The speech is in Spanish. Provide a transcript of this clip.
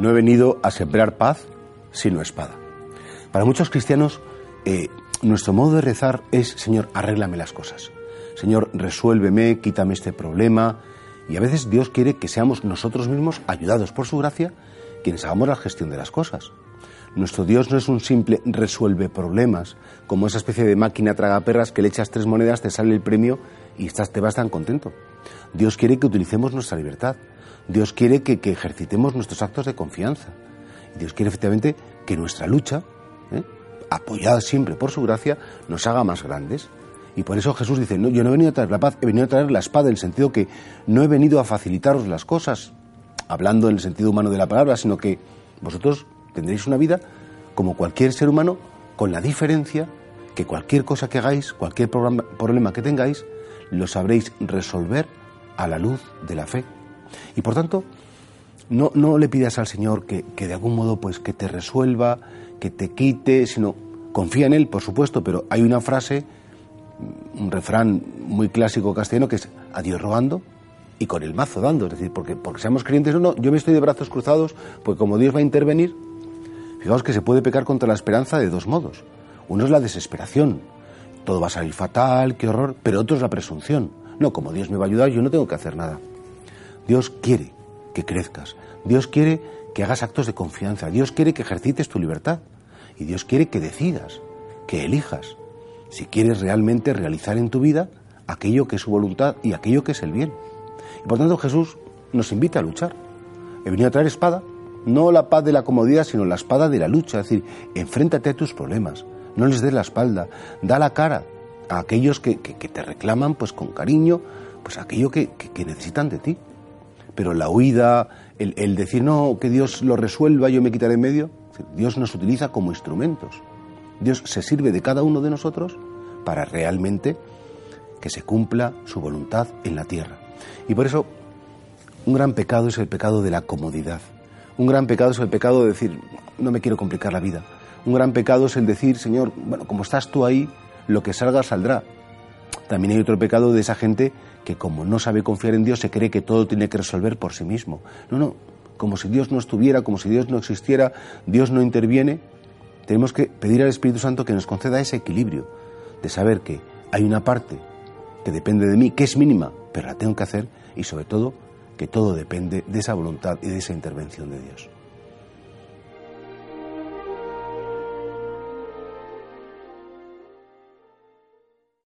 no he venido a sembrar paz, sino espada. Para muchos cristianos, eh, nuestro modo de rezar es, Señor, arréglame las cosas. Señor, resuélveme, quítame este problema. Y a veces Dios quiere que seamos nosotros mismos, ayudados por su gracia, quienes hagamos la gestión de las cosas. Nuestro Dios no es un simple resuelve problemas, como esa especie de máquina tragaperras que le echas tres monedas, te sale el premio y estás, te vas tan contento. Dios quiere que utilicemos nuestra libertad. Dios quiere que, ejercitemos nuestros actos de confianza. Dios quiere efectivamente que nuestra lucha, ¿eh? apoyada siempre por su gracia, nos haga más grandes. Y por eso Jesús dice, no, yo no he venido a traer la paz, he venido a traer la espada, en el sentido que no he venido a facilitaros las cosas, hablando en el sentido humano de la palabra, sino que vosotros tendréis una vida como cualquier ser humano, con la diferencia que cualquier cosa que hagáis, cualquier problema que tengáis, lo sabréis resolver a la luz de la fe. Y por tanto, no, no le pidas al Señor que, que, de algún modo pues que te resuelva, que te quite, sino confía en Él, por supuesto, pero hay una frase, un refrán muy clásico castellano que es a Dios rogando y con el mazo dando, es decir, porque, porque seamos creyentes o no, yo me estoy de brazos cruzados, pues como Dios va a intervenir, fijaos que se puede pecar contra la esperanza de dos modos. Uno es la desesperación, todo va a salir fatal, qué horror, pero otro es la presunción. No, como Dios me va a ayudar, yo no tengo que hacer nada. Dios quiere que crezcas, Dios quiere que hagas actos de confianza, Dios quiere que ejercites tu libertad y Dios quiere que decidas, que elijas, si quieres realmente realizar en tu vida aquello que es su voluntad y aquello que es el bien. Y por tanto Jesús nos invita a luchar. He venido a traer espada, no la paz de la comodidad, sino la espada de la lucha, es decir, enfréntate a tus problemas, no les des la espalda, da la cara a aquellos que, te reclaman pues con cariño, pues aquello que necesitan de ti. Pero la huida, el, decir, no, que Dios lo resuelva, yo me quitaré en medio, Dios nos utiliza como instrumentos. Dios se sirve de cada uno de nosotros para realmente que se cumpla su voluntad en la tierra. Y por eso, un gran pecado es el pecado de la comodidad. Un gran pecado es el pecado de decir, no me quiero complicar la vida. Un gran pecado es el decir, Señor, bueno, como estás tú ahí, lo que salga saldrá. También hay otro pecado de esa gente que como no sabe confiar en Dios se cree que todo tiene que resolver por sí mismo. No, no, como si Dios no estuviera, como si Dios no existiera, Dios no interviene. Tenemos que pedir al Espíritu Santo que nos conceda ese equilibrio de saber que hay una parte que depende de mí, que es mínima, pero la tengo que hacer y sobre todo que todo depende de esa voluntad y de esa intervención de Dios.